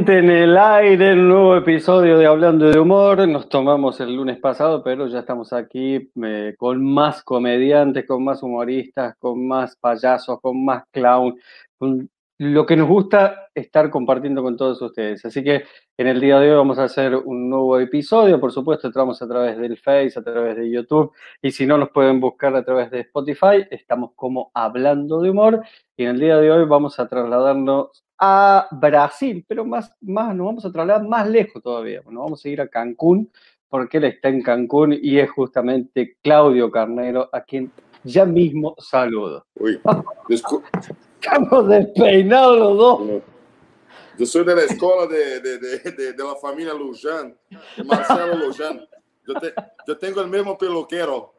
Nuevamente en el aire, un nuevo episodio de Hablando de Humor. Nos tomamos el lunes pasado, pero ya estamos aquí eh, con más comediantes, con más humoristas, con más payasos, con más clown, con lo que nos gusta estar compartiendo con todos ustedes. Así que en el día de hoy vamos a hacer un nuevo episodio. Por supuesto, entramos a través del Face, a través de YouTube. Y si no, nos pueden buscar a través de Spotify. Estamos como Hablando de Humor. Y en el día de hoy vamos a trasladarnos a Brasil, pero más, más, nos vamos a trasladar más lejos todavía. Nos vamos a ir a Cancún, porque él está en Cancún y es justamente Claudio Carnero, a quien ya mismo saludo. Uy, Estamos despeinados los dos. Yo soy de la escuela de, de, de, de la familia Lujan, Marcelo Lujan. Yo, te, yo tengo el mismo peluquero.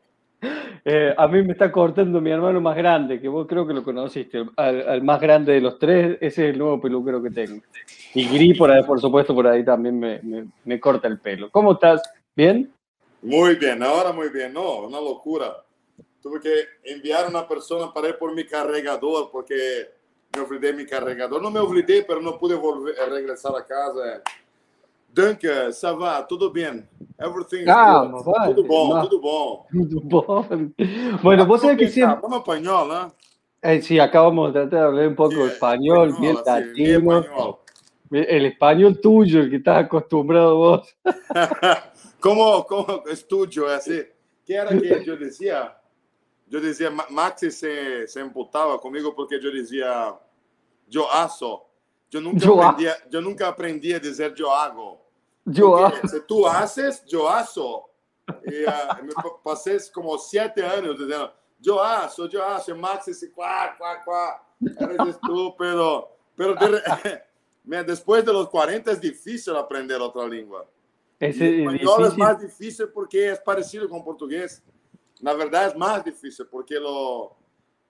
Eh, a mí me está cortando mi hermano más grande, que vos creo que lo conociste, al, más grande de los tres, ese es el nuevo peluquero que tengo. Y Gris, por ahí, por supuesto, por ahí también me, me, me, corta el pelo. ¿Cómo estás? ¿Bien? Muy bien, ahora muy bien. No, una locura. Tuve que enviar a una persona para ir por mi cargador, porque me olvidé mi cargador. No me olvidé, pero no pude volver regresar a casa. Duncan, ça va, tudo bem. Everything Calma, vai. Tudo bom, tudo bom. Tudo bom. Bueno, vos sabés que siempre... Vamos español, ¿no? Eh, sí, acabamos de tratar de hablar un poco Sí, español, español, bien sí, latino. español. El español tuyo, el que estás acostumbrado vos. ¿Cómo, cómo estudio así? ¿Qué era que yo decía? Yo decía, Ma- Maxi se, se emputaba conmigo porque yo decía, yo hago. Yo nunca, Yo aprendí, a- yo nunca aprendí a decir yo hago. Yo, si tú haces, yo hago. Y ah, me pa- pasé como siete años diciendo, yo hago, yo hago. Y Max dice, cuá, cuá, cuá. Eres estúpido. Pero de Mira, después de los 40 es difícil aprender otra lengua. es español es difícil. más difícil porque es parecido con portugués. Na verdade, es más difícil porque lo-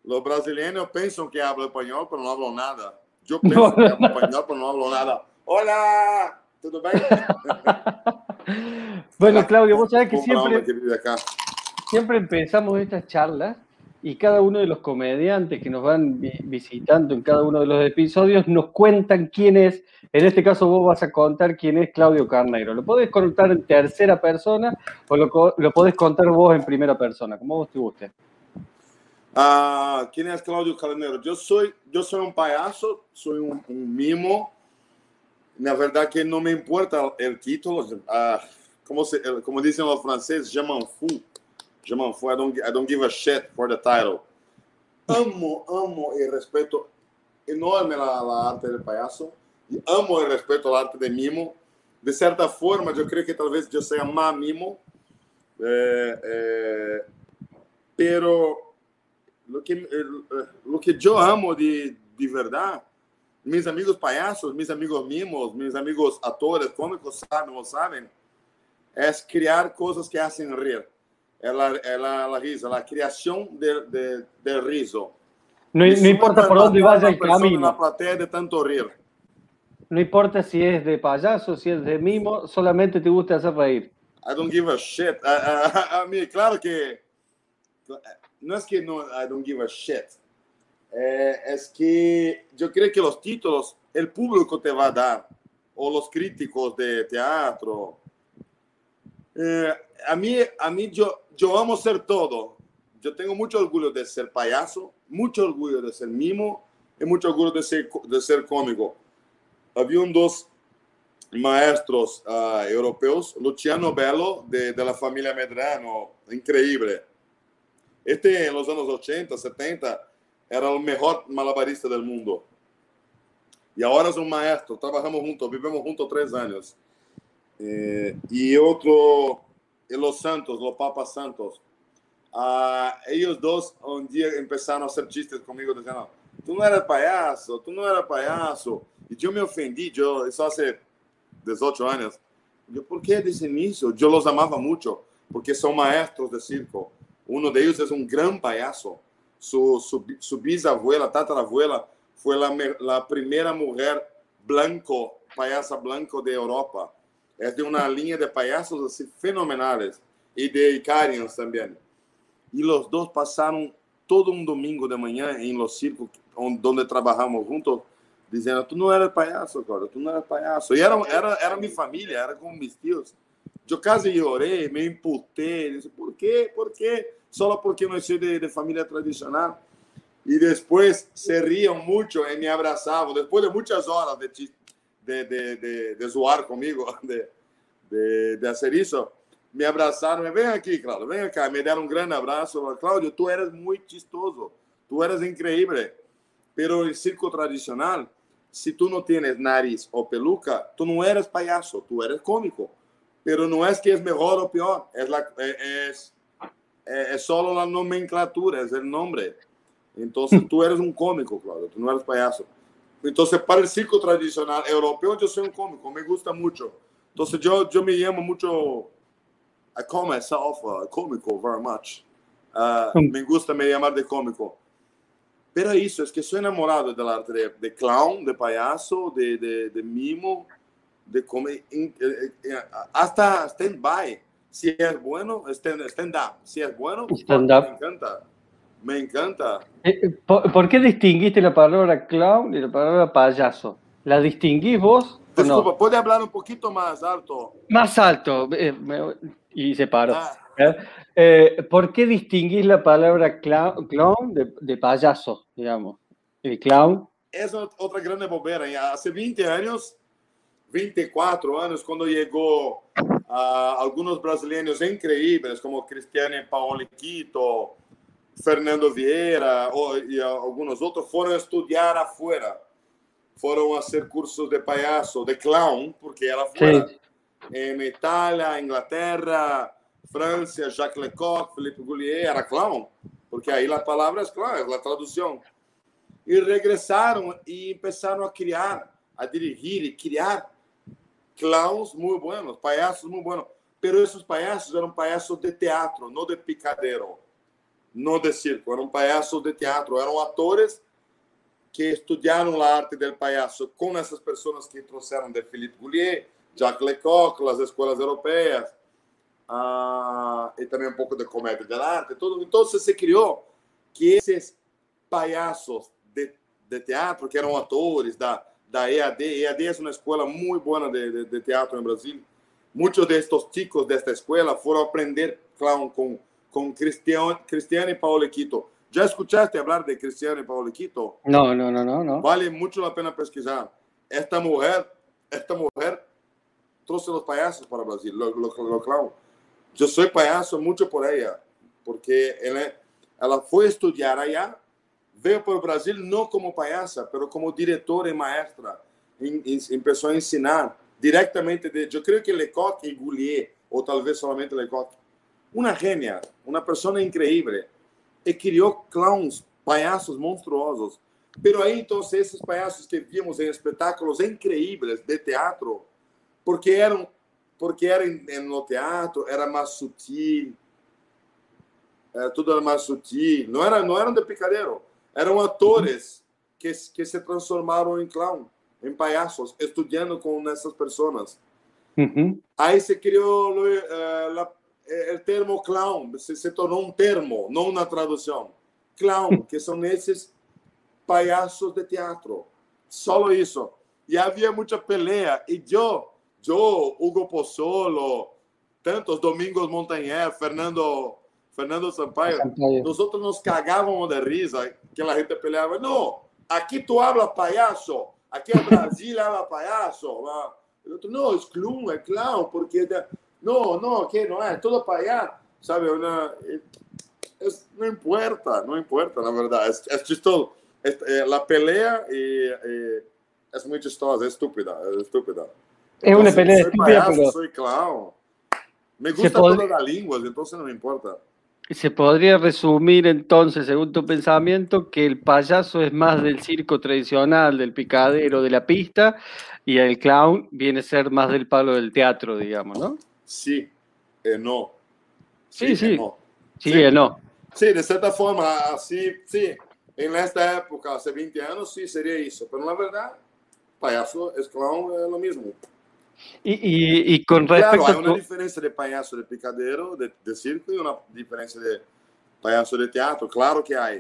los brasileños piensan que hablan español, pero no hablan nada. Yo pienso No. que hablo español, pero no hablo nada. Hola, ¿todo bien? Bueno, Claudio, vos sabés que siempre, siempre empezamos estas charlas y cada uno de los comediantes que nos van vi- visitando en cada uno de los episodios nos cuentan quién es. En este caso, vos vas a contar quién es Claudio Carneiro. Lo podés contar en tercera persona o lo, lo podés contar vos en primera persona, como vos te guste. Ah, ¿Quién es Claudio Carneiro? Yo soy, yo soy un payaso, soy un, un mimo. Na verdad que no me importa el título. ah, como, se, como franceses, je m'en fous. Je m'en fous. I don't, I don't give a shit for the title. Amo, amo y respeto enorme la arte del payaso. Amo y respeto la arte de mimo. De cierta forma, yo creo que tal vez yo sea más mimo. Eh, eh, pero lo que, eh, que yo amo de, de verdad, mis amigos payasos, mis amigos mimos, mis amigos actores, cómicos saben o saben, es crear cosas que hacen rir. Es la, es la, la risa, la creación del de, del riso. No, Me no importa por a a vaya el la camino. platea de tanto rir. No importa si es de payaso, si es de mimo, solamente te gusta hacer reír. I don't give a shit. A, a- a mí, claro que no es que no, I don't give a shit. Eh, es que yo creo que los títulos el público te va a dar, o los críticos de teatro. Eh, a mí, a mí yo, yo amo ser todo. Yo tengo mucho orgullo de ser payaso, mucho orgullo de ser mimo y mucho orgullo de ser, de ser cómico. Había un dos maestros ah, europeos, Luciano Bello, de, de la familia Medrano, increíble. Este en los años 80, 70, era el mejor malabarista del mundo. Y ahora es un maestro, trabajamos juntos, vivimos juntos. Eh, y otro, en los santos, los papas santos. Ah, ellos dos un día empezaron a hacer chistes conmigo diciendo, tú no eres payaso, tú no eres payaso. Y yo me ofendí, yo, eso hace 18 años. Yo, ¿por qué dicen eso? Yo los amaba mucho, porque son maestros de circo. Uno de ellos es un gran payaso. Su, su, su bisabuela, tatarabuela, fue la, la primera mujer blanco, payasa blanco de Europa. Es de una línea de payasos así fenomenales y de Icarians también. Y los dos pasaron todo un domingo de mañana en los circos on- donde trabajamos juntos, dizendo: Tu não eras palhaço, agora, tu não eras palhaço. E era, era, era minha família, era com meus tios. Eu quase chorei, me imputei, disse: Por quê? Por quê? Só porque não sou de, de família tradicional. E depois se riam muito e me abraçavam. Depois de muitas horas de, de, de, de, de zoar comigo, de, de, de fazer isso, me abraçaram. Vem aqui, Cláudio, vem cá. Me deram um grande abraço. Cláudio, tu eras muito chistoso. Tu eras incrível. Pero em circo tradicional, se tu não tens nariz ou peluca, tu não eras palhaço, tu eras cômico. Pero não é que é melhor ou pior, é, é, é, é, é só a nomenclatura, é o nome. Então, tu eres um cômico, Cláudio, tu não eres palhaço. Então, para o circo tradicional europeu, eu sou um cômico, me gusta muito. Então, eu, eu me chamo muito I call myself uh, cómico very much. Uh, me gusta me llamar de cómico. Pero eso, es que soy enamorado del arte de, de clown, de payaso, de, de, de mimo, de comer, eh, eh, hasta stand-by. Si es bueno, stand-up. Si es bueno, stand -up. me encanta. Me encanta. Eh, ¿Por, ¿Por, qué distinguiste la palabra clown y la palabra payaso? ¿La distinguís vos? Disculpa, no? ¿puede hablar un poquito más alto? Más alto. Eh, me, y se paró. Ah. Eh, ¿Por qué distinguís la palabra clown, clown de, de, payaso, digamos? El clown. Es otra grande bobera. Hace 20 años, 24 años, cuando llegó a algunos brasileños increíbles como Cristiane Paoliquito, Fernando Vieira o, y algunos otros, fueron a estudiar afuera. Fueron a hacer cursos de payaso, de clown, porque era afuera. Sí em Itália, Inglaterra, França, Jacques Lecoq, Felipe Goulier, era clown, porque aí a palavra é clown, é a tradução. E regressaram e começaram a criar, a dirigir e criar clowns muito buenos, palhaços muito buenos. Pero esses palhaços eram palhaços de teatro, não de picadeiro, não de circo, eram palhaços de teatro, eram atores que estudaram a arte do palhaço com essas pessoas que trouxeram de Philippe Goulier, Jacques Lecoq, as escolas europeias, uh, e também um pouco de comédia de arte. Tudo. Então, se criou que esses palhaços de, de teatro, que eram atores da, da EAD, EAD é uma escola muito boa de, de, de teatro no Brasil. Muitos destes chicos desta escola foram aprender clown com, com Cristiano, Cristiane Paolequito. ¿Ya escuchaste hablar de Cristiane Paolequito? No, no, no, no, no. Vale mucho la pena pesquisar. Esta mujer, esta mujer trouxe os palhaços para o Brasil, lo, lo, lo clown. Eu sou palhaço muito por ela, porque ela, ela foi estudar allá, veio para o Brasil não como palhaça, mas como diretora e maestra, começou a ensinar diretamente de, eu creio que Lecoq e Goulier, ou talvez somente Lecoq. Uma gênia, uma pessoa incrível, e criou clowns, palhaços monstruosos. Pero aí, então, esses palhaços que vimos em espetáculos incríveis de teatro, porque eram porque era no teatro era mais sutil era, tudo era mais sutil não era não eram de picadeiro eram atores que que se transformaram em clown em palhaços estudando com essas pessoas. Uhum. aí se criou uh, la, o termo clown se, se tornou um termo não uma tradução. Clown que são esses palhaços de teatro. Só isso. E havia muita pelea. E eu yo, Hugo Pozzolo, tantos Domingos Montañer, Fernando, Fernando Sampaio, nosotros nos cagábamos de risa que la gente peleaba. No, aquí tú hablas payaso, aquí en Brasil habla payaso. El otro, no, es clown, es clown, porque no, no, que no es, todo para allá, ¿sabe? Una, es, no importa, no importa, la verdad, es, es chistoso. Es, eh, la pelea y es muy chistosa, es estúpida, es estúpida. Es una pelea de estúpida, pero... Soy clown. Me gusta pod... todas las lenguas, entonces no me importa. Se podría resumir entonces, según tu pensamiento, que el payaso es más del circo tradicional, del picadero, de la pista, y el clown viene a ser más del palo del teatro, digamos, ¿no? Sí, eh, no. Sí, sí. Sí, no. Sí, sí. no. Sí, de cierta forma, así, sí. En esta época, hace 20 años, sí sería eso. Pero la verdad, payaso es clown, es lo mismo. E, e, e com claro, há uma diferença de palhaço de picadeiro, de, de circo, e uma diferença de palhaço de teatro, claro que há.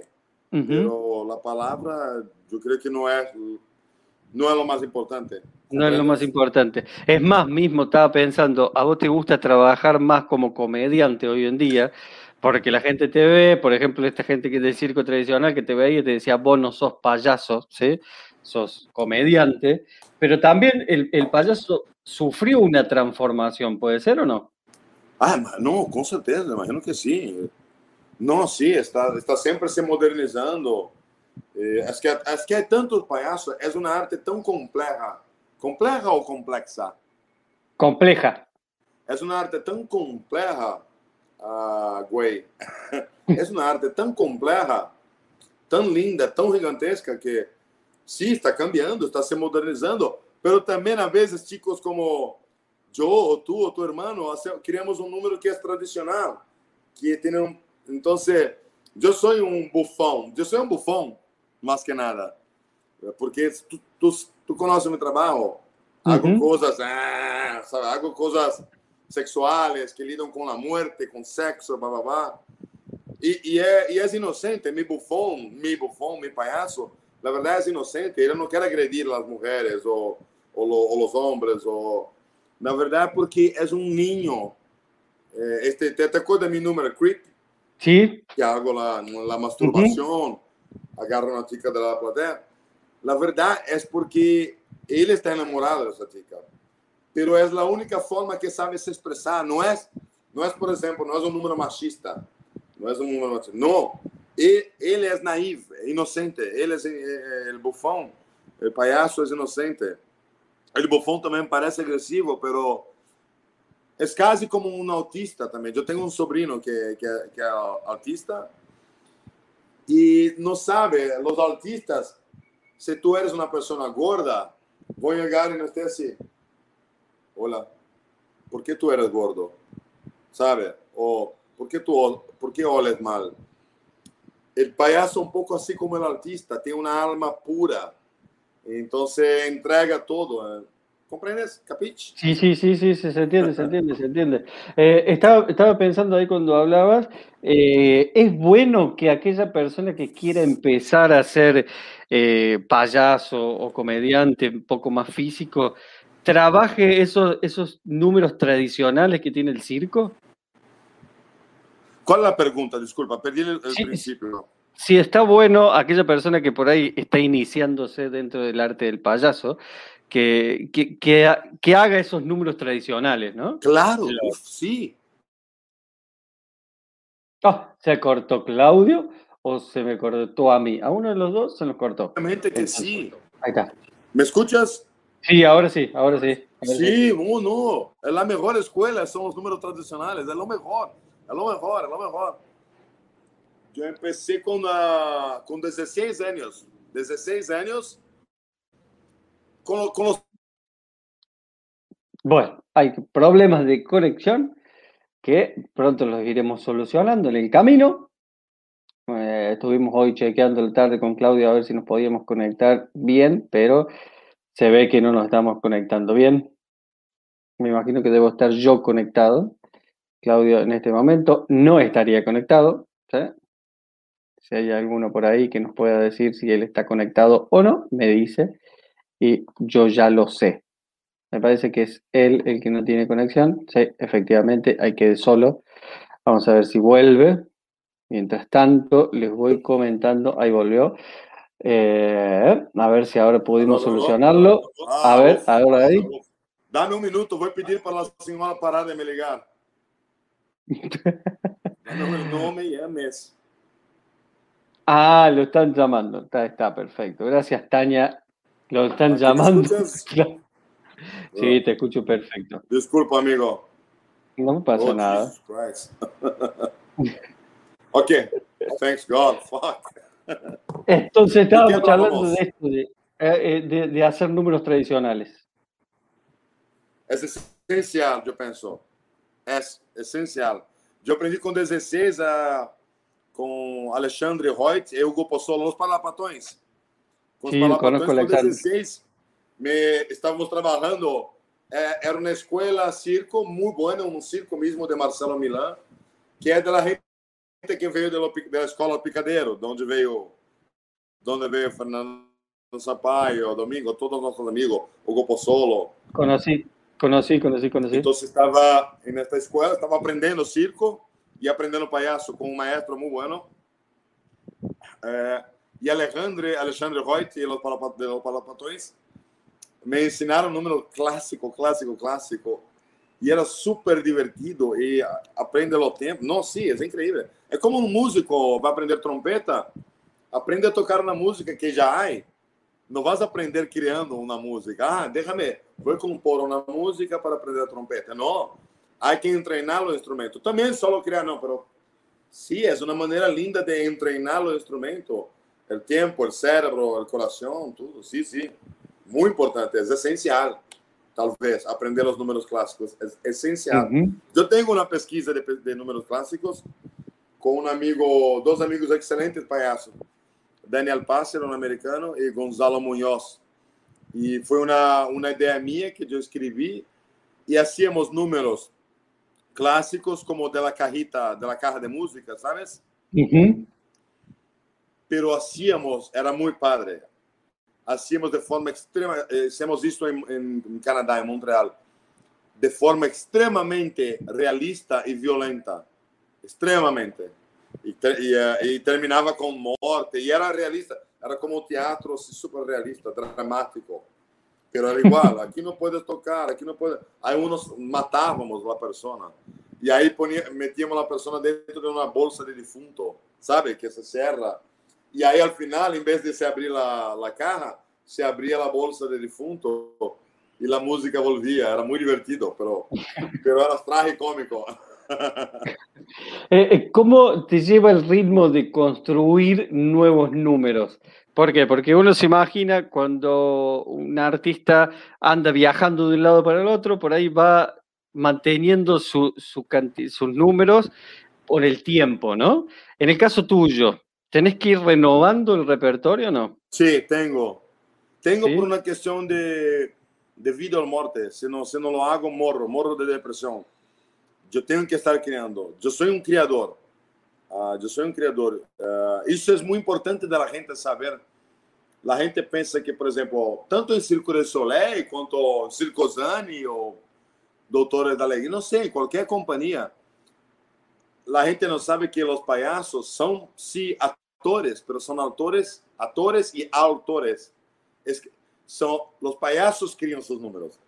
Uhum. Pero a palavra, eu creio que não é no es lo más importante. No es lo más importante. Es más, mismo estaba pensando, a vos te gusta trabajar más como comediante hoy en día, porque la gente te ve, por ejemplo, esta gente que es del circo tradicional que te veía y te decía, vos no sos payaso, ¿sí? Sos comediante, pero también el, el payaso sufrió una transformación, ¿puede ser o no? Ah, no, con certeza, imagino que sí. No, sí, está, está sempre se modernizando. Acho, que, acho que é tanto palhaço, é uma arte tão complexa. Complexa ou complexa? Compleja. É uma arte tão complexa, uh, Güey. é uma arte tão complexa, tão linda, tão gigantesca que sí, está cambiando, está se modernizando, pero também a vezes chicos como eu, ou tu, ou tu hermano, criamos um número que é tradicional, que tem um... Então, eu sou um bufão, eu sou um bufão, mais que nada, porque tu, tu, conhece meu trabalho, hago uhum. coisas, ah, sabe, hago sexuais que lidam com a morte, com sexo, blá, blá, blá. E, e, é, e é inocente, meu bufão, meu bufão, meu palhaço, la verdad es inocente, él no quiere agredir a las mujeres o, o, lo, o los hombres, o, la verdad porque es un niño. Eh, este, ¿te, ¿Te acuerdas de mi número, Creep? Sí. Que hago la, la masturbación, uh -huh. agarro a una chica de la platea. La verdad es porque él está enamorado de esa chica, pero es la única forma que sabe se expresar. No es, no es por ejemplo, no es un número machista, no es un número machista, no, e ele é naivo, é inocente. Ele é, é, é, bufão, o palhaço é inocente. O bufão também parece agressivo, pero é quase como um autista também. Eu tenho um sobrinho que, que, é, que é autista e não sabe, os autistas, se tu eres uma pessoa gorda, vão chegar e não ter assim, olá, por que tu eres gordo? Sabe? Ou por que tu, por que olhas mal? El payaso un poco así como el artista, tiene una alma pura, entonces entrega todo. ¿eh? ¿Comprendes? ¿Capiche? Sí, sí, sí, sí, se entiende, se entiende, se entiende. Eh, estaba, estaba pensando ahí cuando hablabas, eh, es bueno que aquella persona que quiera empezar a ser payaso o comediante un poco más físico, trabaje esos, esos números tradicionales que tiene el circo. ¿Cuál es la pregunta? Disculpa, perdí el, el sí, principio. Si está bueno aquella persona que por ahí está iniciándose dentro del arte del payaso, que, que, que, que haga esos números tradicionales, ¿no? Claro, uf, sí. Oh, ¿Se cortó Claudio o se me cortó a mí? A uno de los dos se nos cortó. Obviamente que sí. Ahí está. ¿Me escuchas? Sí, ahora sí, ahora sí. Ahora sí, sí. No, no. Es la mejor escuela, son los números tradicionales, es lo mejor. É lo mejor, é lo mejor. Eu empecé com, uh, com 16 anos. 16 anos. Com, com los... Bueno, hay problemas de conexión que pronto los iremos solucionando en el camino. Eh, estuvimos hoy chequeando la tarde con Claudia a ver si nos podíamos conectar bien, pero se ve que no nos estamos conectando bien. Me imagino que debo estar yo conectado. Claudio en este momento no estaría conectado. Si hay alguno por ahí que nos pueda decir si él está conectado o no, me dice. Y yo ya lo sé. Me parece que es él el que no tiene conexión. Sí, efectivamente, hay que ir solo. Vamos a ver si vuelve. Mientras tanto, les voy comentando. Ahí volvió. Eh, a ver si ahora pudimos solucionarlo. A ver, ahora ahí. Dame un minuto, voy a pedir para la señora parar de me ligar. No, me llames. Ah, lo están llamando. Está, está perfecto. Gracias, Tania. Lo están llamando. Sí, te escucho perfecto. Disculpa, amigo. No pasa oh, nada. ok, thanks God. Fuck. Entonces estábamos hablando de esto, de, eh, de, de hacer números tradicionales. Es esencial, yo pienso. É essencial. Eu aprendi com 16 a, com Alexandre Reut e Hugo Pozzolo nos Palapatões. Com os Palapatões, com 16, me, estávamos trabalhando, é, era uma escola circo muito boa, um circo mesmo de Marcelo Milan, que é da gente que veio da escola Picadeiro, de onde veio, de onde veio Fernando Sampaio, Domingo, todos nuestros amigos, Hugo Pozzolo. Conocí, conocí, conocí, conocí. Entonces estaba en esta escuela, estaba aprendiendo circo y aprendiendo payaso con un maestro muy bueno. Eh, y Alexandre Reut y los, Palapatões me ensinaron números clásico, clásico, clásico. E era super divertido e aprende ao tempo. Não, sim, é incrível. É como um músico vai aprender trompeta, aprende a tocar na música que já há. Não vas aprender criando uma música. Ah, déjame, vou compor uma música para aprender a trompeta. Não, há que treinar o instrumento. Também só criar, não, mas sim, é uma maneira linda de treinar o instrumento. O tempo, o cérebro, o coração, tudo. Sim, sim. Muito importante, é essencial talvez, aprender os números clássicos. É essencial. Uhum. Eu tenho uma pesquisa de, de, números clássicos com um amigo, dois amigos excelentes palhaços, Daniel Passer, um americano, e Gonzalo Munhoz. E foi uma, uma ideia minha que eu escrevi e hacíamos números clássicos como de la cajita, de la caja de música, ¿sabes? Uhum. Pero hacíamos, era muito padre hacíamos de forma extrema, eh, hacemos esto en, en, Canadá, en Montreal, de forma extremamente realista y violenta, extremamente. Y, y, uh, y, terminaba con muerte, y era realista, era como teatro super realista, dramático. Pero era igual, aquí no puedes tocar, aquí no puedes. Ahí unos matábamos la persona. Y ahí ponía, metíamos la persona dentro de una bolsa de difunto, ¿sabe? Que se cierra e aí, al final, em vez de se abrir a, a caja, se abria a bolsa de defunto e a música volvia. Era muito divertido, pero, pero era tragicómico. Eh, eh, ¿Cómo te lleva el ritmo de construir nuevos números? ¿Por qué? Porque uno se imagina cuando un artista anda viajando de un lado para el otro, por ahí va manteniendo su, su sus números por el tiempo, ¿no? En el caso tuyo, ¿Tenés que ir renovando el repertorio o no? Sí, tengo. Tengo ¿Sí? por una cuestión de, de vida o muerte. Si no, si no lo hago, morro, morro de depresión. Yo tengo que estar creando. Yo soy un creador. Uh, yo soy un creador. Uh, isso é muito importante da gente saber. A gente pensa que, por exemplo, tanto em Circo de Soleil quanto Circosani ou Doutores da Alegria, não sei, qualquer companhia, a gente não sabe que os palhaços são, sim, actores, pero son autores, actores y autores. Es que son los payasos crían sus números.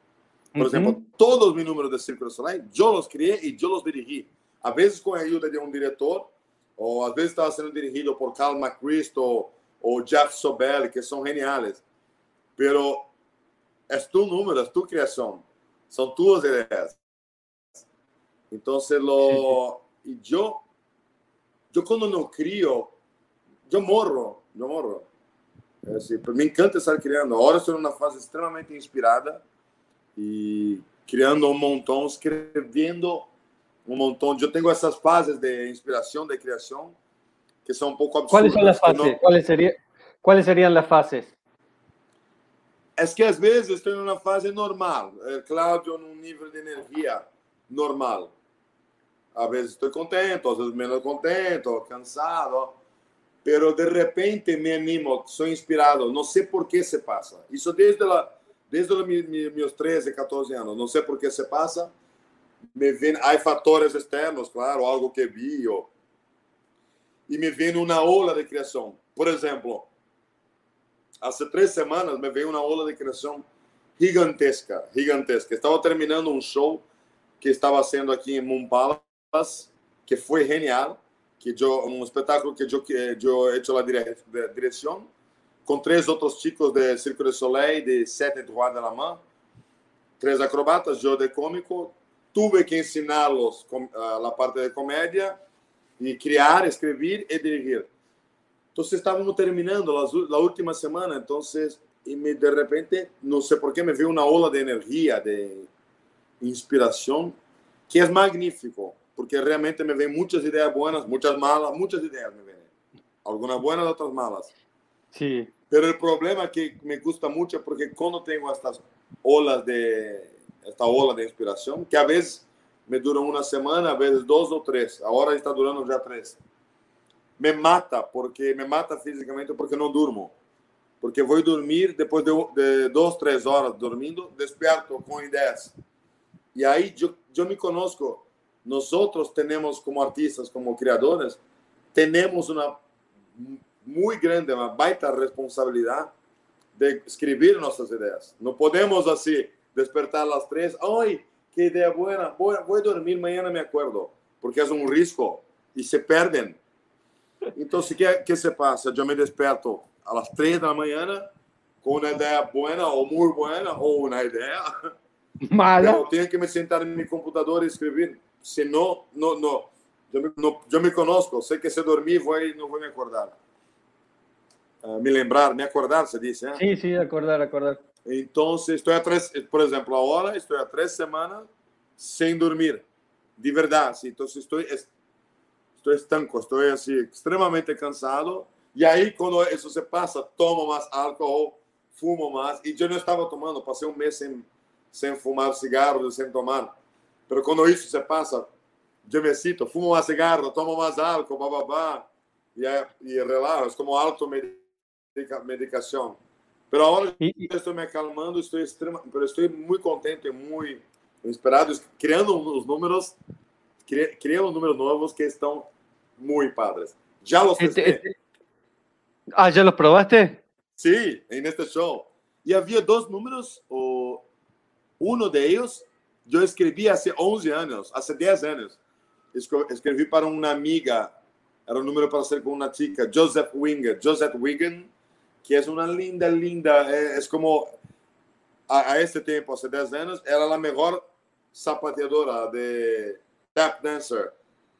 Por uh -huh. ejemplo, todos mis números de Círculo Soleil, yo los crié y yo los dirigí. A veces con ayuda de un director, o a veces estaba siendo dirigido por Carl McChrist o, Jeff Sobel, que son geniales. Pero es tu número, es tu creación, son tus ideas. Entonces, lo, y yo, yo cuando no crío, eu morro, eu morro. É assim, me encanta estar criando. Agora estou numa fase extremamente inspirada e criando um montão, escrevendo um montão. Eu tenho essas fases de inspiração, de criação, que são um pouco absurdas. Quais são as fases? Não... Quais, seria... Quais seriam as fases? É que às vezes estou em uma fase normal. É, Cláudio, num nível de energia normal. Às vezes estou contente, às vezes menos contente, cansado pero de repente me animo, soy inspirado, no sé por qué se pasa. Eso desde, la, desde los, mis 13, 14 años, no sé por qué se pasa. Me ven, hay factores externos, claro, algo que vi, o, y me viene una ola de creación. Por ejemplo, hace tres semanas me veio una ola de creación gigantesca, gigantesca. Estaba terminando un show que estaba haciendo aquí en Montpalas, que fue genial que yo, un espectáculo que yo, que yo he hecho la dirección con tres otros chicos de Circo de Soleil, de Sete Droit de la Main, tres acrobatas, yo de cómico. Tuve que ensinarlos uh, la parte de comédia e criar, escrever e dirigir. Então, estávamos terminando a última semana, então, e me, de repente, não sei por que, me veio uma ola de energia, de inspiração, que é magnífico porque realmente me ven muchas ideas buenas, muchas malas, muchas ideas me ven. Algunas buenas, otras malas. Sí. Pero el problema que me gusta mucho porque cuando tengo estas olas de, esta ola de inspiración, que a veces me dura una semana, a veces dos o tres, ahora está durando ya tres. Me mata, porque me mata físicamente porque no durmo. porque vou dormir depois de, de duas, três horas dormindo, desperto com ideias. E aí eu, eu me conosco. Nós temos como artistas, como criadores, temos uma muito grande, uma baita responsabilidade de escrever nossas ideias. Não podemos assim despertar às três, oi, que ideia boa, vou, vou dormir, amanhã me acordo, porque é um risco e se perdem. Então, se que, que se passa? Eu me desperto às três da manhã com uma ideia boa ou muito boa ou uma ideia mala. Eu tenho que me sentar no meu computador e escrever. Senão, não, não, eu, me, não, eu me conosco. Sei que se dormir, vou, não vou me acordar. Uh, me lembrar, me acordar, se diz, né? Sim, sim, acordar, acordar. Então, estou a três, por exemplo, agora estou a três semanas sem dormir, de verdade. Então, estou estou estanco, estou assim extremamente cansado. E aí, quando isso se passa, tomo mais álcool, fumo mais. E eu não estava tomando, passei um mês sem sem fumar cigarro, sem tomar. Mas quando isso se passa, eu me sinto, fumo mais cigarro, tomo mais álcool, bababá, e, e relaxo, é como automedicação. Mas agora estou me acalmando, estou extrema, estou muito contente, muito inspirado, criando os números, criando números novos que estão muito padres. Já los testé. Ah, já los probaste? Sim, en este show. E havia dois números, o um deles eu escrevi há 11 anos, há 10 anos. Escrevi para uma amiga, era um número para ser com uma chica, Joseph Winger, Joseph Wigan, que é uma linda, linda, é, é como a, a esse tempo, há 10 anos, era a melhor sapateadora de tap dancer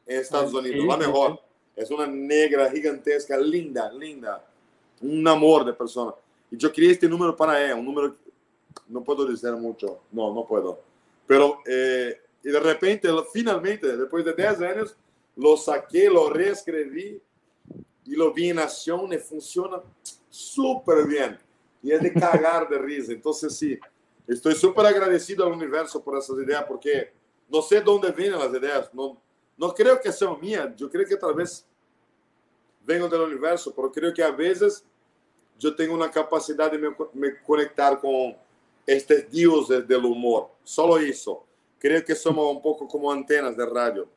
em Estados Unidos, a melhor. É uma negra gigantesca, linda, linda. Um amor de pessoa. E eu queria este número para ela, um número no puedo decir mucho, no, no puedo. Pero, eh, y de repente, finalmente, después de 10 años, lo saqué, lo reescribí y lo vi en acción y funciona súper bien. Y es de cagar de risa. Entonces, sí, estoy súper agradecido al universo por esas ideas, porque no sé dónde vienen las ideas. No, no creo que sean mías, yo creo que tal vez vengan del universo, pero creo que a veces yo tengo una capacidad de me, me conectar con estes dioses del humor. Solo eso. Creo que somos un poco como antenas de radio.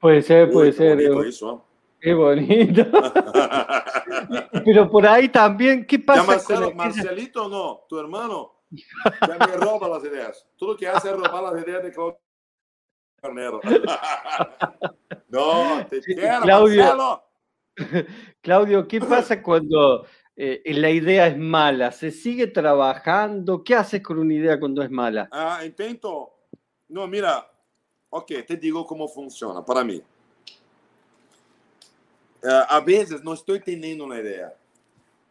Puede ser, puede ser. Bonito eso, ¿eh? Qué bonito. Pero por ahí también, ¿qué pasa? Ya Marcelo, Marcelito no, tu hermano, ya me roba las ideas. Tú lo que haces es robar las ideas de Claudio Carnero. no, te quiero, Claudio, Marcelo. Claudio, ¿qué pasa cuando eh, la idea es mala? ¿Se sigue trabajando? ¿Qué haces con una idea cuando es mala? Ah, intento. No, mira, ok, te digo cómo funciona para mí. Uh, a veces no estoy teniendo una idea.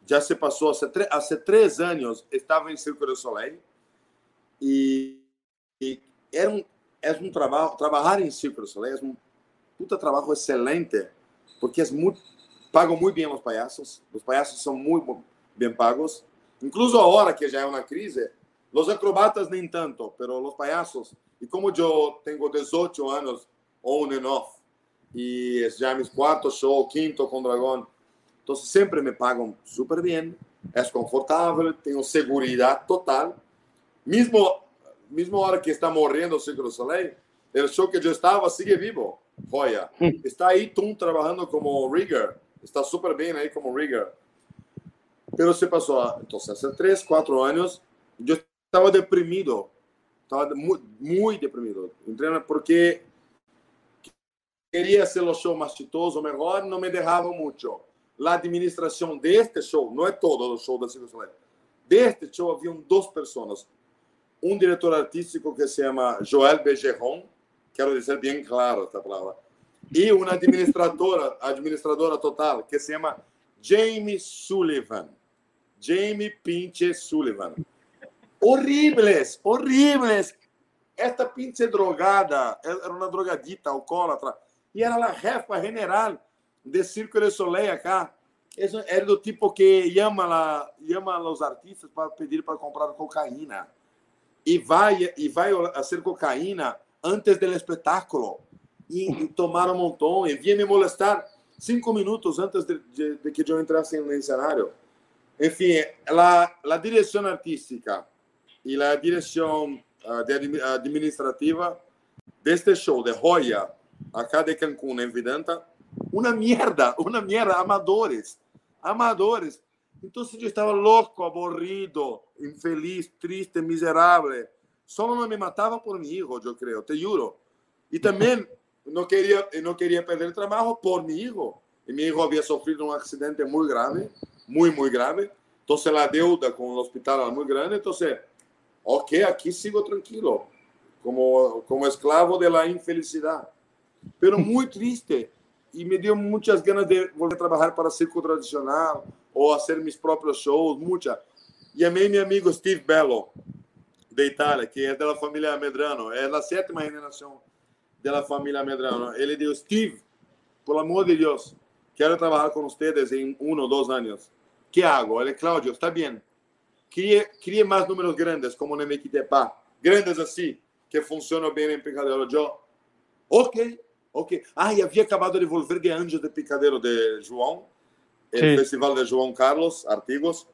Ya se pasó, hace, hace tres años estaba en Círculo de Soleil y, y era un, es un trabajo, trabajar en Círculo de Soleil es un puta trabajo excelente porque es muy, pago muito bem os palhaços. Os palhaços são muito bem pagos. Incluso agora que já é uma crise, os acrobatas nem tanto, mas os palhaços. E como eu tenho 18 anos on and off, e já meus quarto show, quinto com Dragão, então sempre me pagam super bem, é confortável, tenho segurança total. Mesmo, mesmo hora que está morrendo o Círculo Soleil, o show que eu estava sigue vivo. Joia. Está aí Tum trabalhando como rigger está súper bien ahí como rigger. Pero se pasó, entonces hace tres, cuatro años, yo estaba deprimido, estaba muy, muy deprimido, porque quería hacer los shows más chistosos, mejor, no me dejaba mucho. La administración de este show, no es todo el show de Circo Soleil, de este show había dos personas, un director artístico que se llama Joel Bejerron, quiero decir bien claro esta palabra, e uma administradora, administradora total, que se chama Jamie Sullivan. Jamie Pinche Sullivan. Horríveis, horríveis. Esta pinche drogada, era uma drogadita, alcoólatra, e era a jefa general de Circo de Soleil acá. Era do tipo que chama, la, chama os artistas para pedir para comprar cocaína. E vai, e vai fazer cocaína antes do espetáculo e, e tomaram um montão e vinha me molestar cinco minutos antes de, de, de, que eu entrasse no cenário. Enfim, a, a direção artística e a direção uh, administrativa deste show de Joya, acá de Cancún, em Vidanta, uma merda, uma merda, amadores, amadores. Então eu estava louco, aborrido, infeliz, triste, miserável. Só não me matava por mi hijo, eu creio, te juro. E também não queria, não queria perder o trabalho por mi hijo. E mi hijo havia sofrido um acidente muito grave, muito, muito grave. Então, a deuda com o hospital era muito grande. Então, ok, aqui sigo tranquilo, como, como esclavo da infelicidade. Pero muito triste. E me deu muitas ganas de voltar a trabalhar para circo tradicional ou fazer meus próprios shows, muita. E amei meu amigo Steve Bello, de Itália, que é da família Medrano, é da sétima geração da família Medrano. Ele disse: Steve, por amor de Deus, quero trabalhar com vocês em um ou dois anos. que hago? Ele, Claudio, está bem. Crie, crie mais números grandes, como no Mequitepa. Grandes assim, que funcionam bem em Picadero. Eu, ok, ok. Ah, e havia acabado de volver de Anjos de Picadero de João, o Festival de João Carlos, Artigos,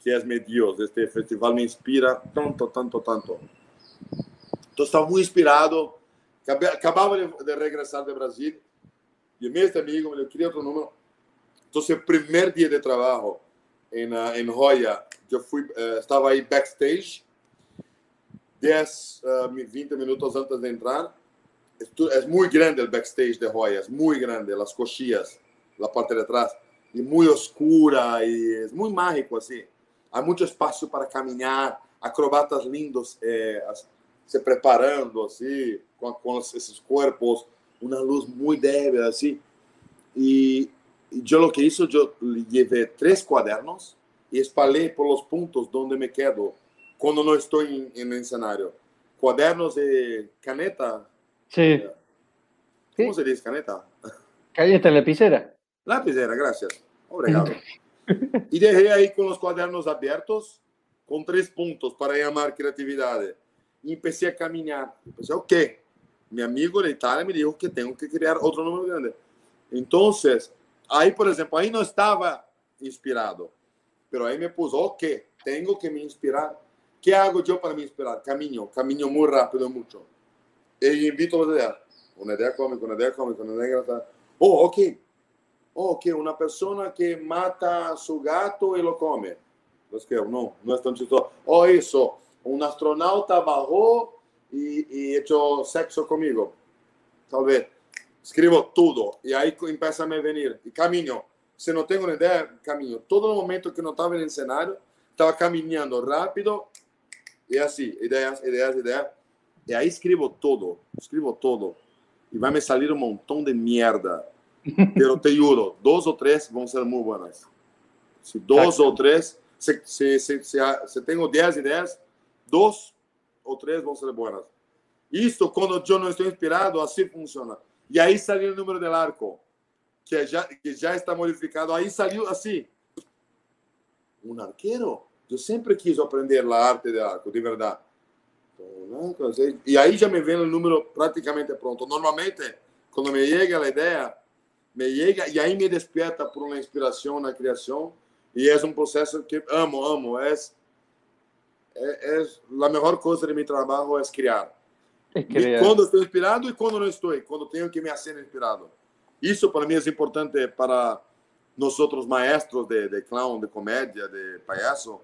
que é meu Deus. Este festival me inspira tanto, tanto, tanto. Então, estava muito inspirado. Acabava de, regressar de Brasil. E o meu amigo me queria outro número. Então, o primeiro dia de trabalho em, em Roya, eu fui, uh, estava aí backstage, 10, uh, 20 minutos antes de entrar. É muito grande o backstage de Roya, é muito grande, as coxias, a parte de trás, e muito escura, e é muito mágico, assim. Há muito espaço para caminhar, acrobatas lindos eh, se preparando, assim, com, esses corpos, uma luz muito débil, assim. E yo lo que hizo, yo llevé tres cuadernos y espalhé por los puntos donde me quedo cuando no estoy en, en el escenario. Cuadernos de caneta. Sí. ¿Cómo se dice caneta? Caneta lapicera. Lapicera, gracias. Obrigado. y dejé ahí con los cuadernos abiertos con tres puntos para llamar creatividad. Y empecé a caminar. Empecé, ok. Mi amigo de Italia me dijo que tengo que crear otro número grande. Entonces, Aí, por exemplo, aí não estava inspirado. Pero aí me pus, ok, tenho que me inspirar. que hago eu para me inspirar? Caminho, caminho muito rápido, muito. E invito a você uma ideia cómica, uma ideia engraçada. Oh, ok. Oh, ok, uma pessoa que mata seu gato e lo come. Lo escrevo, não, não é tão chistoso. Oh, isso, um astronauta barrou e, e echou sexo comigo. Talvez escribo tudo e aí começa a me venir e caminho. Se não tenho ideia, caminho. Todo momento que não estava no cenário, estava caminhando rápido e assim, ideias, ideias, ideias. E aí escrevo tudo, escrevo tudo. E vai me sair um montão de merda. Pero te juro, dois ou três vão ser muito boas. Se dois ou três, se, se, se, se, se tenho dez ideias, dois ou três vão ser boas. Isto, quando eu não estou inspirado, assim funciona. E aí saiu o número do arco, que já, que já está modificado. Aí saiu assim: um arqueiro. Eu sempre quis aprender a arte do arco, de verdade. E aí já me vem o número praticamente pronto. Normalmente, quando me chega a ideia, me chega e aí me desperta por uma inspiração na criação. E é um processo que amo, amo. É, é, é a melhor coisa de meu trabalho é criar. E quando estou inspirado e quando não estou, quando tenho que me fazer inspirado. Isso para mim é importante para nós outros maestros de, de clown, de comédia, de palhaço,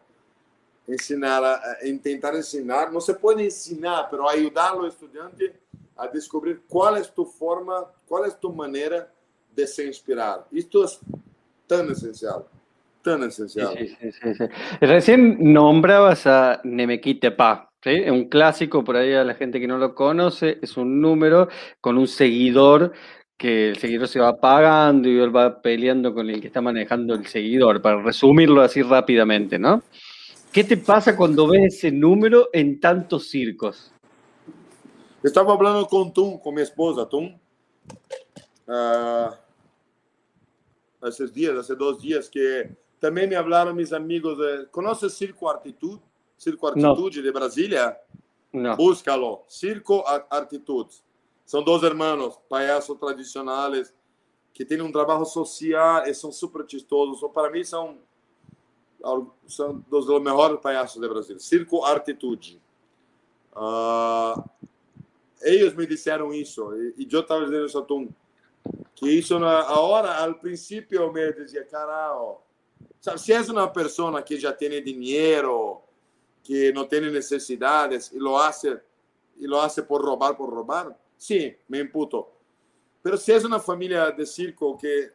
ensinar, a, em tentar ensinar, não se pode ensinar, mas ajudar o estudante a descobrir qual é a tua forma, qual é a tua maneira de se inspirar. Isto é tão essencial. Tan esencial. Sí, sí, sí, Recién nombrabas a Nemequitepa, ¿sí? un clásico por ahí a la gente que no lo conoce, es un número con un seguidor que el seguidor se va pagando y él va peleando con el que está manejando el seguidor, para resumirlo así rápidamente, ¿no? ¿Qué te pasa cuando ves ese número en tantos circos? Estaba hablando con Tum, con mi esposa, Tum, uh, hace días, hace dos días, que também me falaram meus amigos. De... Conhece Circo Artitude? Circo Artitude de Brasília? Não. Búscalo. Circo Artitude. São dois irmãos, palhaços tradicionais, que têm um trabalho social e são super chistosos. Para mim, são são dos melhores palhaços do Brasil. Circo Artitude. Uh, eles me disseram isso e, eu estava dizendo isso a Tum, que isso na hora, ao princípio eu me dizia, caralho, se é uma pessoa que já tem dinheiro, que não tem necessidades e lo hace e lo hace por roubar por roubar, sim, me imputo. Mas se é uma família de circo que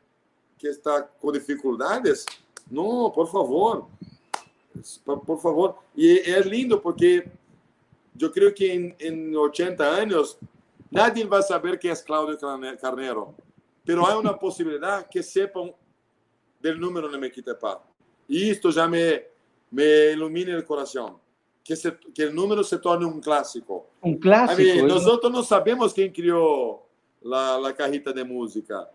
que está com dificuldades, não, por favor, por favor. E é lindo porque eu creio que em, em 80 anos nadie vai saber quem é Cláudio Carneiro, pero há uma possibilidade que sepam do número de Mequitepá. E isto já me, me ilumina o coração. Que, se, que o número se torne um clássico. Um clássico. Nós não sabemos quem criou a, a carrita de música,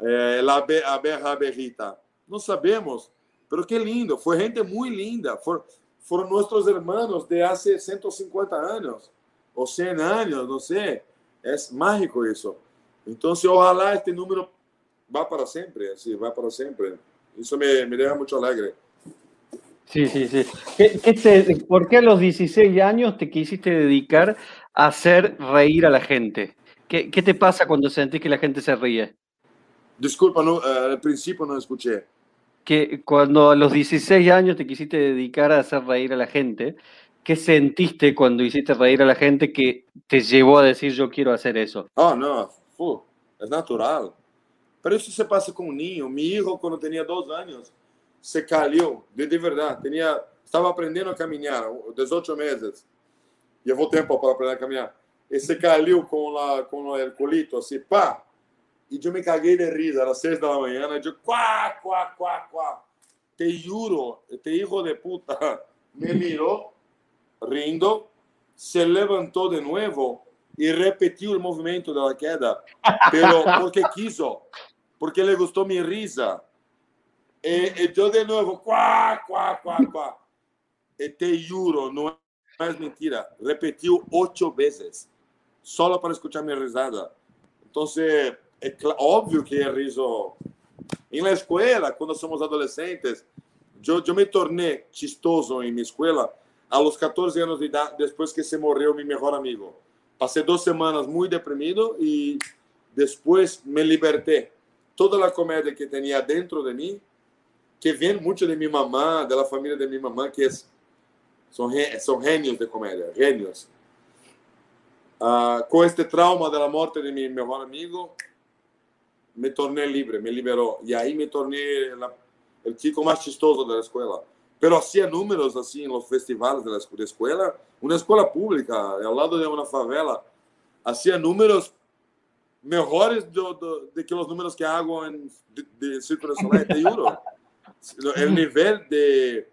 é, a, a berra berrita. Não sabemos, mas que lindo. Foi gente muito linda. For, foram nossos irmãos de há 150 anos, ou 100 anos, não sei. É mágico isso. Então, ojalá este número vá para sempre, assim, vá para sempre. Eso me, me deja mucho alegre. Sí, sí, sí. ¿Qué, qué te, ¿Por qué a los 16 años te quisiste dedicar a hacer reír a la gente? ¿Qué, qué te pasa cuando sentís que la gente se ríe? Disculpa, no, uh, al principio no escuché. Que cuando a los 16 años te quisiste dedicar a hacer reír a la gente, ¿qué sentiste cuando hiciste reír a la gente que te llevó a decir yo quiero hacer eso? Oh, no, uh, es natural. Pero isso se passa com o Ninho. Mi hijo, quando tinha dois anos, se caiu, de, de verdade. Tinha, estava aprendendo a caminhar, 18 meses. Levou tempo para aprender a caminhar. E se caiu com, la, com o colito, assim, pá! E eu me caguei de risa, era seis da manhã, e eu, quá, quá, quá, quá. Te juro, este hijo de puta me mirou, rindo, se levantou de novo e repetiu o movimento da queda, pero porque quiso porque le gustó mi risa. E, e yo de nuevo, cuá, cuá, cuá, cuá. E te juro, no es mentira, repetiu ocho veces, solo para escuchar mi risada. Entonces, é óbvio que é riso. Em la escola, quando somos adolescentes, eu, eu me tornei chistoso em minha escola a los 14 anos de idade, depois que se morreu meu melhor amigo. Passei duas semanas muito deprimido e depois me libertei toda a comédia que tinha dentro de mim, que vem muito de minha mamã, da família de minha mamã, que é, são, são gênios de comédia, gênios. Uh, com este trauma da morte de meu melhor amigo, me tornei livre, me liberou. E aí me tornei o chico mais chistoso da escola. Pero hacía números assim nos festivais da escola, uma escola pública, ao lado de uma favela, hacía números mejores do, do, de que os números que hago en, de, de Círculo Solar, te juro. O nível de,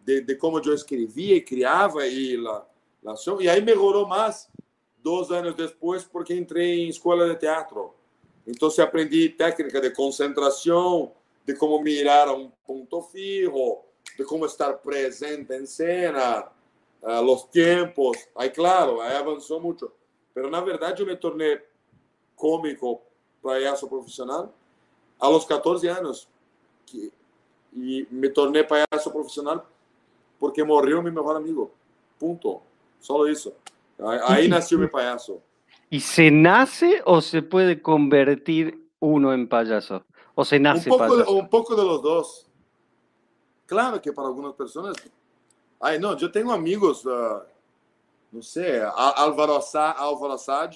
de, de, como eu escrevia e criava e la, la show. E aí melhorou mais dois anos depois porque entrei em escola de teatro. Então, aprendi técnica de concentração, de como mirar a um ponto fijo, de como estar presente em cena, uh, os tempos. Aí, claro, aí avançou muito. Mas, na verdade, eu me tornei cômico payaso profissional a los 14 anos que, e me tornei payaso profissional porque morreu meu melhor amigo. Ponto. Só isso. Aí nasceu meu payaso. ¿Y se nace o se puede convertir uno en payaso? ¿O se nace un poco, payaso? De, un poco de los dos. Claro que para algunas personas. Ay, no, yo tengo amigos, uh, no sé, Álvaro, Álvaro Assad,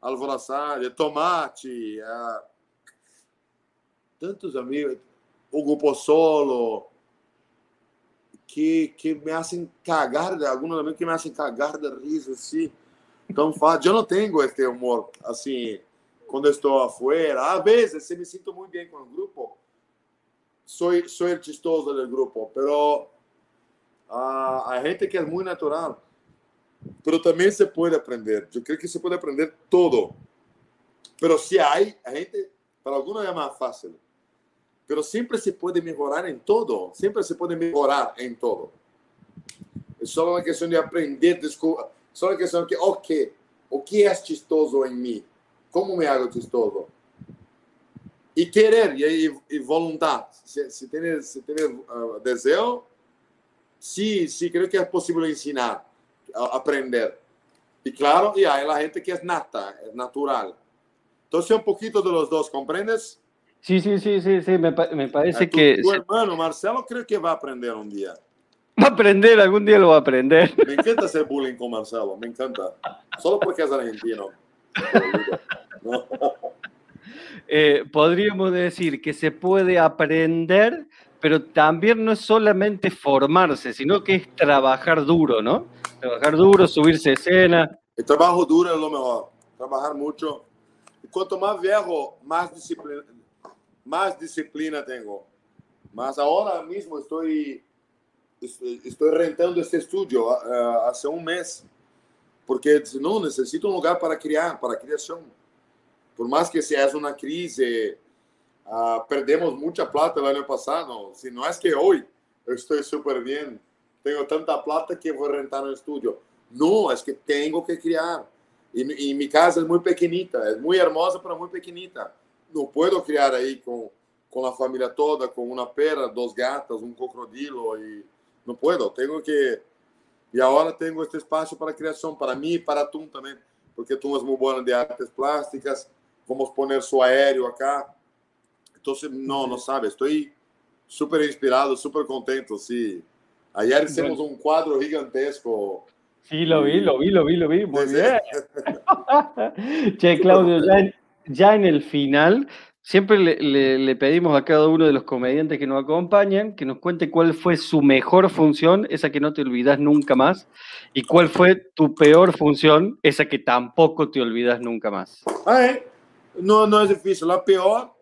alvoroçada, tomate, é, tantos amigos, Hugo Pozzolo, que, que me hacen cagar, alguns amigos que me hacen cagar de riso, assim, tão fácil. Eu não tenho este humor, assim, quando estou afuera. Às vezes, se me sinto muito bem com o grupo, sou, sou o chistoso do grupo, pero a, a gente que é muito natural, pero também se pode aprender. Eu creio que se pode aprender todo. Pero se há, a gente, para alguns é mais fácil. Pero sempre se pode melhorar em todo. Sempre se pode melhorar em todo. É só uma questão de aprender, descobrir. Só uma questão de, ok, o que é chistoso em mim? Como me hago chistoso? e querer e, e vontade. Se, se ter, se uh, desejo, sim, sim, creio que é possível ensinar, aprender. E claro, e hay la gente que es nata, es natural. Entonces, un poquito de los dos, ¿comprendes? Sí, sí, sí, sí, sí, me, me parece tu, que... Tu hermano Marcelo creo que va a aprender un día. Va a aprender, algún día lo va a aprender. Me encanta hacer bullying con Marcelo, me encanta. Solo porque es argentino. No. Eh, podríamos decir que se puede aprender, pero también no es solamente formarse, sino que es trabajar duro, ¿no? Trabajar duro, subirse a escena. El trabajo duro es lo mejor. Trabajar mucho. Y cuanto más viejo, más disciplina, más disciplina tengo. Más ahora mismo estoy, estoy rentando este estudio uh, hace un mes. Porque no, necesito un lugar para criar, para creación. Por más que sea una crisis, uh, perdemos mucha plata el año pasado. Si no es que hoy estoy súper bien tengo tanta plata que voy a rentar un estudio. No, es que tengo que criar. Y, y, mi casa es muy pequeñita, es muy hermosa, pero muy pequeñita. No puedo criar ahí con, con la familia toda, con una perra, dos gatas, un cocodrilo. Y no puedo, tengo que... Y ahora tengo este espacio para creación, para mí y para tú también, porque tú es muy bueno de artes plásticas. Vamos a poner su aéreo acá. Entonces, no, no sabes, estoy súper inspirado, súper contento, sí. Ayer hicimos un cuadro gigantesco. Sí, lo vi, lo vi, lo vi, lo vi. Muy bien. che, Claudio, ya en, ya en, el final, siempre le, pedimos a cada uno de los comediantes que nos acompañan que nos cuente cuál fue su mejor función, esa que no te olvidas nunca más, y cuál fue tu peor función, esa que tampoco te olvidas nunca más. Ay, no, no es difícil. La peor,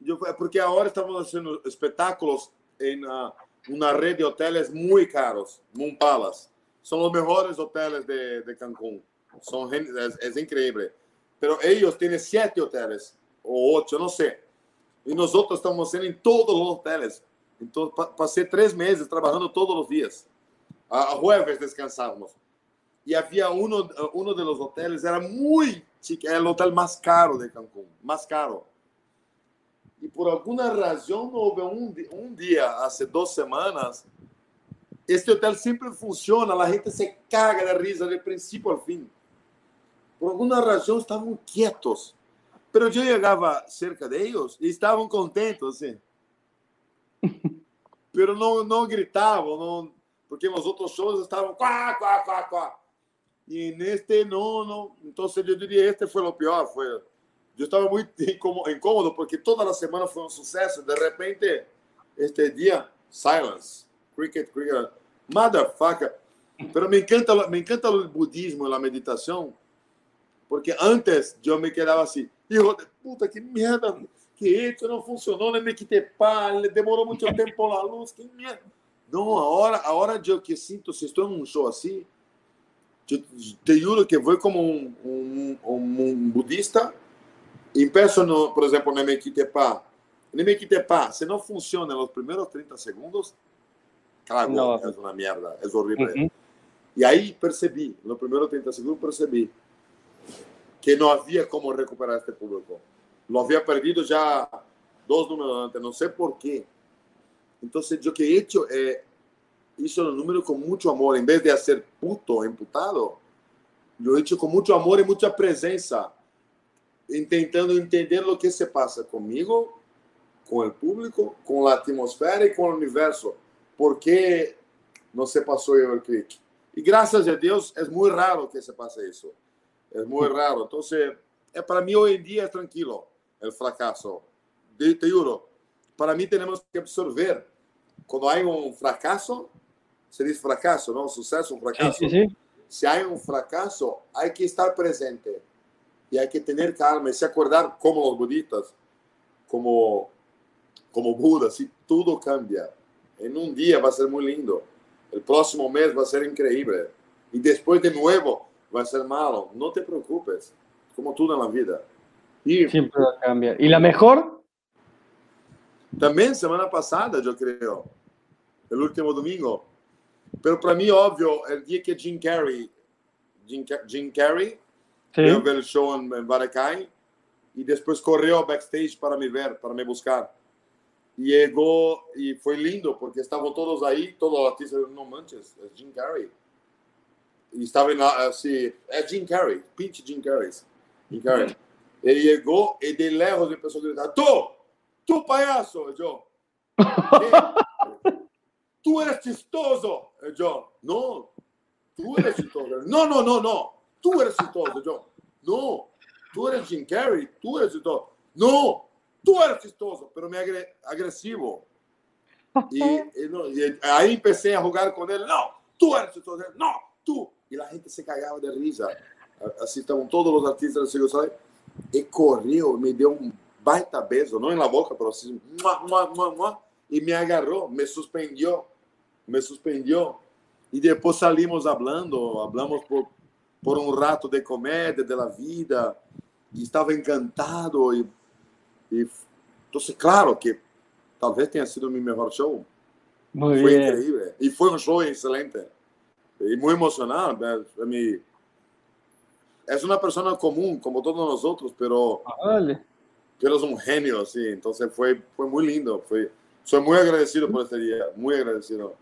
yo, porque ahora estamos haciendo espectáculos en. Uh, una red de hoteles muy caros, Moon Palace. Son los mejores hoteles de, de Cancún. Son, es, es, increíble. Pero ellos tienen siete hoteles o ocho, no sé. Y nosotros estamos en todos los hoteles. Entonces pa pasé tres meses trabajando todos los días. A, jueves descansamos. Y había uno, uno de los hoteles, era muy chique, era el hotel más caro de Cancún, más caro e por alguma razão houve um, um dia, há duas semanas, este hotel sempre funciona, a gente se caga de risa de princípio ao fim. Por alguma razão estavam quietos. Pero eu chegava cerca de eles e estavam contentos, assim. Pero não, não gritavam, não, porque nos outros shows estavam quá, quá, quá, quá. E neste não, não. Então eu diria este foi o pior, foi yo estaba muy incómodo porque toda la semana fue un suceso. De repente, este día, silence, cricket, cricket, motherfucker. Pero me encanta, me encanta el budismo, la meditación, porque antes yo me quedaba hijo de puta, qué mierda, que esto no funcionó, le me quité pan, le demoró mucho tiempo la luz, qué mierda. No, ahora, ahora yo que siento, si estoy en un show así, yo te juro que voy como un, un, un, un budista Impeço, no, por exemplo, no Mequitepa. No Mequitepa, se não funciona nos primeiros 30 segundos, claro, no. é uma merda, é horrível. Uh -huh. E aí percebi, no primeiro 30 segundos, percebi que não havia como recuperar este público. Lo havia perdido já dois números antes, não sei por quê. Então, o que he hecho é isso no número com muito amor, em vez de ser puto, imputado, lo he hecho muito amor e muita presença intentando entender o que se passa comigo, com o público, com a atmosfera e com o universo. Por que não se passou o clique? E graças a Deus é muito raro que se passe isso. É muito raro. Então, é para mim hoje em dia é tranquilo o fracasso. Te, te juro. Para mim temos que absorver. Quando há um fracasso, se diz fracasso, não? Sucesso, um fracasso. Sim, sim, sim. Se há um fracasso, há que estar presente y hay que tener calma y se acordar como los budistas, como, como Buda, si todo cambia. En un día va a ser muy lindo, el próximo mes va a ser increíble y después de nuevo va a ser malo. No te preocupes, como todo en la vida. Y, Siempre cambia. ¿Y la mejor? También semana pasada, yo creo, el último domingo. Pero para mí, obvio, el día que Jim Carrey, Jim, Jim Carrey Sí. Veo ver el show en, en Baracay depois correu ao backstage para me ver, para me buscar. E chegou e foi lindo porque estavam todos aí, todos os artistas, não manches, é Jim Carrey. Estava assim, é Jim Carrey, pinche Jim Carrey. Jim Carrey. Ele chegou e de lejos começou a gritar: Tu, tu palhaço! Eu, tu eres chistoso! Eu, não, tu eres chistoso. Não, não, não, não, tu eres chistoso. Eu, não, tu eres Jim Carrey, tu eres chistoso. Não, tu eres chistoso, pero me agre agresivo. E, e, e, aí comecei a jogar com ele: Não, tu eres chistoso. Não, tu. E a gente se cagava de risa. Assim estavam todos os artistas da Circo e correu, me deu um baita beijo, não na boca, mas assim, mua, mua, mua, e me agarrou, me suspendeu, me suspendeu. E depois salimos falando, hablamos por, por um rato de comédia, da vida, e estava encantado. E, e então, claro que talvez tenha sido o meu melhor show. Muy foi incrível. E foi um show excelente. E muito emocionante. Para mim, es una persona común, como todos nosotros, pero, pero es un genio, sí. Entonces fue, fue muy lindo. Fue, soy muy agradecido por este día, muy agradecido.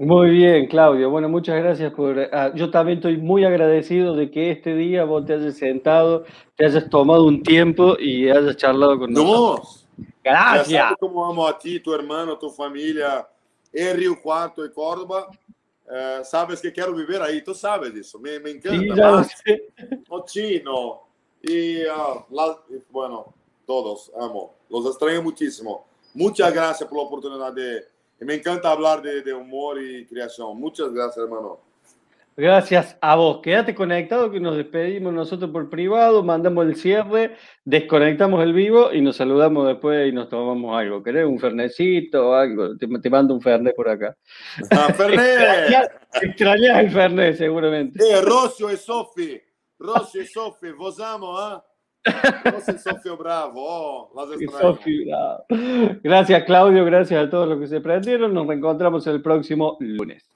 Muy bien, Claudio. Bueno, muchas gracias por... ah, yo también estoy muy agradecido de que este día vos te hayas sentado, te hayas tomado un tiempo y hayas charlado con nosotros. No, ya Gracias. sabes cómo amo a ti, tu hermano, tu familia, en Río Cuarto y Córdoba. Eh, sabes que quiero vivir ahí, tú sabes eso, me, me encanta. Sí, o chino y, ah, la- y, bueno, todos amo, los extraño muchísimo. Muchas gracias por la oportunidad de, y me encanta hablar de, de humor y creación. Muchas gracias, hermano. Gracias a vos. Quédate conectado que nos despedimos nosotros por privado, mandamos el cierre, desconectamos el vivo y nos saludamos después y nos tomamos algo. ¿Querés un fernecito o algo? Te, te mando un fernet por acá. Ah, Fernet, Extrañás, el fernet seguramente. eh, Rocio y Sofi, Rocio y Sofi, vos amo, ¿ah? Rocio y Sofi Bravo, oh, las Y extraño. Sofi, bravo. Gracias Claudio, gracias a todos los que se prendieron. Nos reencontramos el próximo lunes.